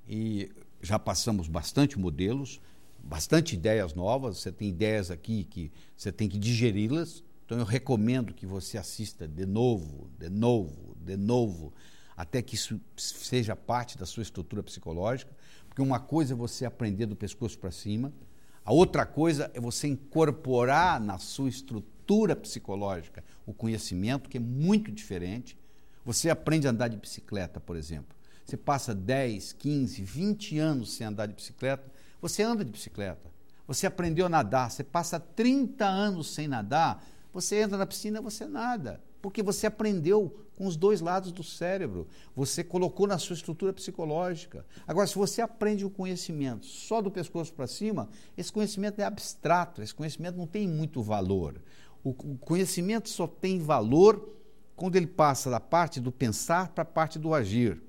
e já passamos bastante modelos bastante ideias novas, você tem ideias aqui que você tem que digeri-las. Então eu recomendo que você assista de novo, de novo, de novo, até que isso seja parte da sua estrutura psicológica, porque uma coisa é você aprender do pescoço para cima, a outra coisa é você incorporar na sua estrutura psicológica o conhecimento, que é muito diferente. Você aprende a andar de bicicleta, por exemplo. Você passa 10, 15, 20 anos sem andar de bicicleta, você anda de bicicleta, você aprendeu a nadar, você passa 30 anos sem nadar, você entra na piscina, você nada, porque você aprendeu com os dois lados do cérebro, você colocou na sua estrutura psicológica. Agora, se você aprende o conhecimento só do pescoço para cima, esse conhecimento é abstrato, esse conhecimento não tem muito valor. O conhecimento só tem valor quando ele passa da parte do pensar para a parte do agir.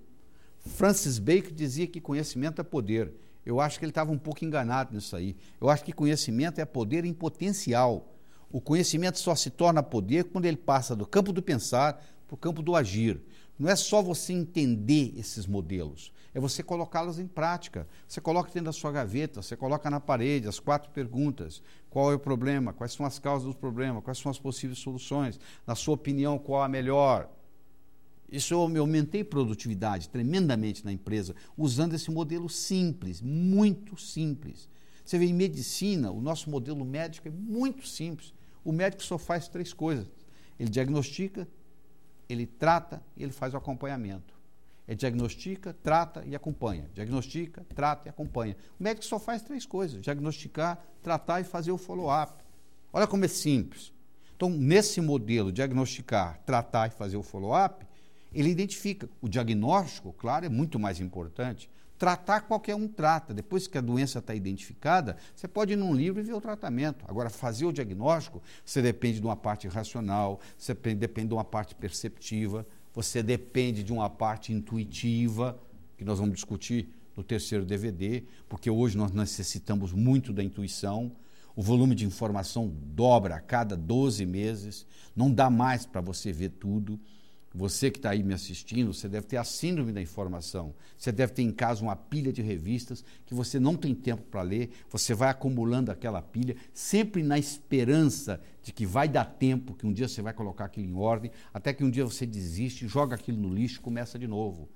Francis Bacon dizia que conhecimento é poder. Eu acho que ele estava um pouco enganado nisso aí. Eu acho que conhecimento é poder em potencial. O conhecimento só se torna poder quando ele passa do campo do pensar para o campo do agir. Não é só você entender esses modelos, é você colocá-los em prática. Você coloca dentro da sua gaveta, você coloca na parede as quatro perguntas: qual é o problema? Quais são as causas do problema? Quais são as possíveis soluções? Na sua opinião, qual a melhor? Isso eu aumentei produtividade tremendamente na empresa, usando esse modelo simples, muito simples. Você vê em medicina, o nosso modelo médico é muito simples. O médico só faz três coisas: ele diagnostica, ele trata e ele faz o acompanhamento. É diagnostica, trata e acompanha. Diagnostica, trata e acompanha. O médico só faz três coisas: diagnosticar, tratar e fazer o follow-up. Olha como é simples. Então, nesse modelo, diagnosticar, tratar e fazer o follow-up, ele identifica. O diagnóstico, claro, é muito mais importante. Tratar, qualquer um trata. Depois que a doença está identificada, você pode ir num livro e ver o tratamento. Agora, fazer o diagnóstico, você depende de uma parte racional, você depende de uma parte perceptiva, você depende de uma parte intuitiva, que nós vamos discutir no terceiro DVD, porque hoje nós necessitamos muito da intuição. O volume de informação dobra a cada 12 meses, não dá mais para você ver tudo. Você que está aí me assistindo, você deve ter a síndrome da informação. Você deve ter em casa uma pilha de revistas que você não tem tempo para ler, você vai acumulando aquela pilha, sempre na esperança de que vai dar tempo, que um dia você vai colocar aquilo em ordem, até que um dia você desiste, joga aquilo no lixo e começa de novo.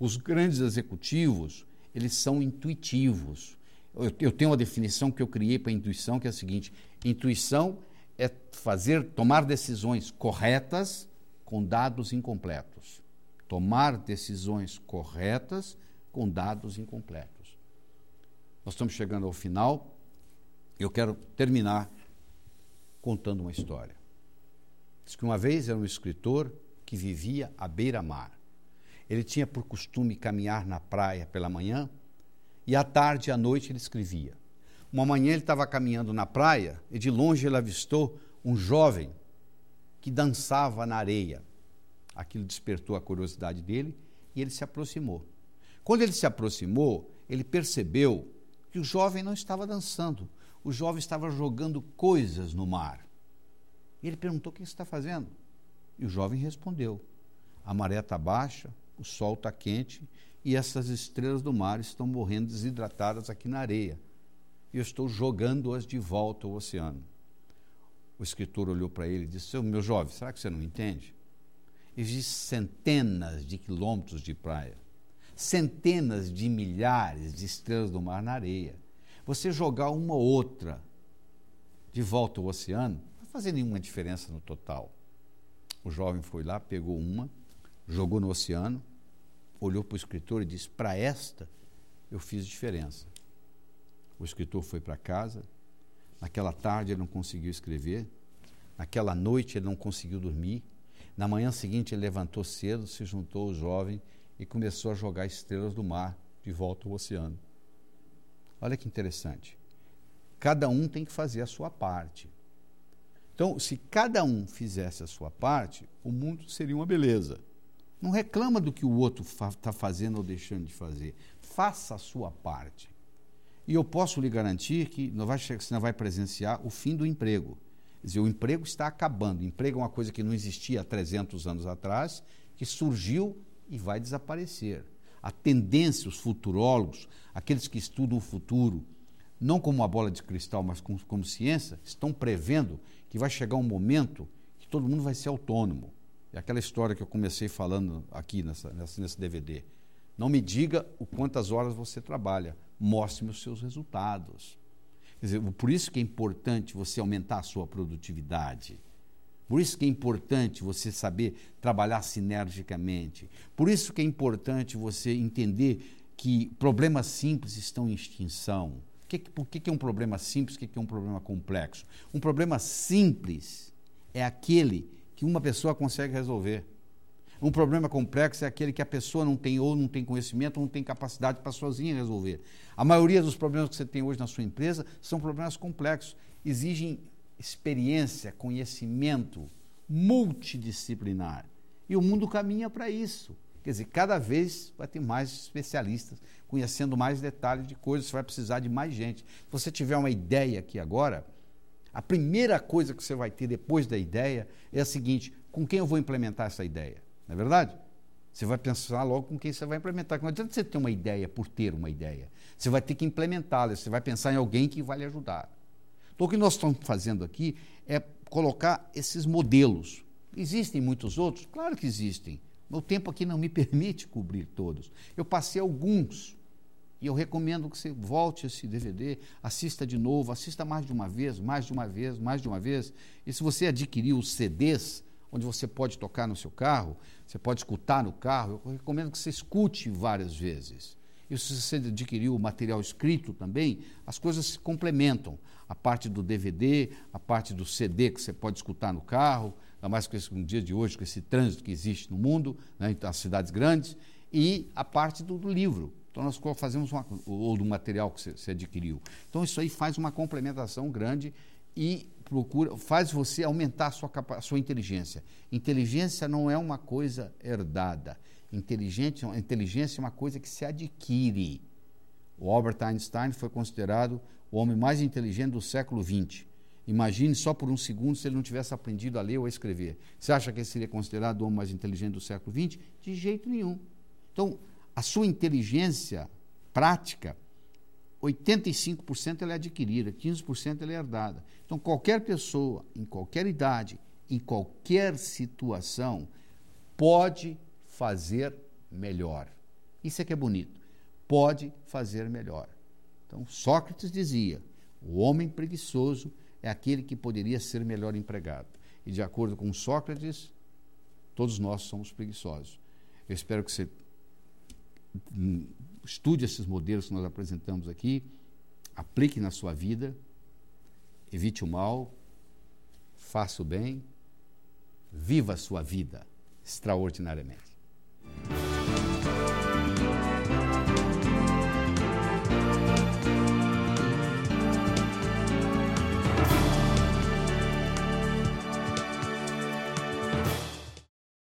Os grandes executivos, eles são intuitivos. Eu, eu tenho uma definição que eu criei para intuição, que é a seguinte: intuição é fazer, tomar decisões corretas com dados incompletos. Tomar decisões corretas com dados incompletos. Nós estamos chegando ao final. Eu quero terminar contando uma história. Diz que uma vez era um escritor que vivia à beira-mar. Ele tinha por costume caminhar na praia pela manhã e à tarde e à noite ele escrevia. Uma manhã ele estava caminhando na praia e de longe ele avistou um jovem que dançava na areia. Aquilo despertou a curiosidade dele e ele se aproximou. Quando ele se aproximou, ele percebeu que o jovem não estava dançando, o jovem estava jogando coisas no mar. E ele perguntou: O que você está fazendo? E o jovem respondeu: A maré está baixa, o sol está quente e essas estrelas do mar estão morrendo desidratadas aqui na areia. E eu estou jogando-as de volta ao oceano. O escritor olhou para ele e disse: Meu jovem, será que você não entende? Existem centenas de quilômetros de praia, centenas de milhares de estrelas do mar na areia. Você jogar uma ou outra de volta ao oceano, não vai fazer nenhuma diferença no total. O jovem foi lá, pegou uma, jogou no oceano, olhou para o escritor e disse: Para esta eu fiz diferença. O escritor foi para casa, Naquela tarde ele não conseguiu escrever, naquela noite ele não conseguiu dormir. Na manhã seguinte ele levantou cedo, se juntou ao jovem e começou a jogar estrelas do mar de volta ao oceano. Olha que interessante. Cada um tem que fazer a sua parte. Então, se cada um fizesse a sua parte, o mundo seria uma beleza. Não reclama do que o outro está fazendo ou deixando de fazer. Faça a sua parte. E eu posso lhe garantir que não vai, você não vai presenciar o fim do emprego. Quer dizer, o emprego está acabando. O emprego é uma coisa que não existia há 300 anos atrás, que surgiu e vai desaparecer. A tendência, os futurólogos, aqueles que estudam o futuro, não como uma bola de cristal, mas como, como ciência, estão prevendo que vai chegar um momento que todo mundo vai ser autônomo. É aquela história que eu comecei falando aqui nessa, nessa, nesse DVD. Não me diga o quantas horas você trabalha, mostre-me os seus resultados. Dizer, por isso que é importante você aumentar a sua produtividade. Por isso que é importante você saber trabalhar sinergicamente. Por isso que é importante você entender que problemas simples estão em extinção. Por que, que é um problema simples? O que, que é um problema complexo? Um problema simples é aquele que uma pessoa consegue resolver. Um problema complexo é aquele que a pessoa não tem ou não tem conhecimento ou não tem capacidade para sozinha resolver. A maioria dos problemas que você tem hoje na sua empresa são problemas complexos, exigem experiência, conhecimento multidisciplinar. E o mundo caminha para isso. Quer dizer, cada vez vai ter mais especialistas, conhecendo mais detalhes de coisas, você vai precisar de mais gente. Se você tiver uma ideia aqui agora, a primeira coisa que você vai ter depois da ideia é a seguinte: com quem eu vou implementar essa ideia? Não é verdade? Você vai pensar logo com quem você vai implementar. Não adianta você ter uma ideia por ter uma ideia. Você vai ter que implementá-la, você vai pensar em alguém que vai lhe ajudar. Então, o que nós estamos fazendo aqui é colocar esses modelos. Existem muitos outros? Claro que existem. O tempo aqui não me permite cobrir todos. Eu passei alguns. E eu recomendo que você volte esse DVD, assista de novo, assista mais de uma vez, mais de uma vez, mais de uma vez. E se você adquirir os CDs, onde você pode tocar no seu carro, você pode escutar no carro, eu recomendo que você escute várias vezes. E se você adquiriu o material escrito também, as coisas se complementam. A parte do DVD, a parte do CD que você pode escutar no carro, ainda mais com esse, no dia de hoje, com esse trânsito que existe no mundo, né, em as cidades grandes, e a parte do, do livro. Então, nós fazemos uma, ou do material que você adquiriu. Então, isso aí faz uma complementação grande e procura, faz você aumentar a sua, a sua inteligência. Inteligência não é uma coisa herdada. Inteligência, inteligência é uma coisa que se adquire. O Albert Einstein foi considerado o homem mais inteligente do século XX. Imagine só por um segundo se ele não tivesse aprendido a ler ou a escrever. Você acha que ele seria considerado o homem mais inteligente do século XX? De jeito nenhum. Então, a sua inteligência prática 85% ela é adquirida, 15% ela é herdada. Então, qualquer pessoa, em qualquer idade, em qualquer situação, pode fazer melhor. Isso é que é bonito. Pode fazer melhor. Então, Sócrates dizia: o homem preguiçoso é aquele que poderia ser melhor empregado. E, de acordo com Sócrates, todos nós somos preguiçosos. Eu espero que você estude esses modelos que nós apresentamos aqui, aplique na sua vida, evite o mal, faça o bem, viva a sua vida extraordinariamente.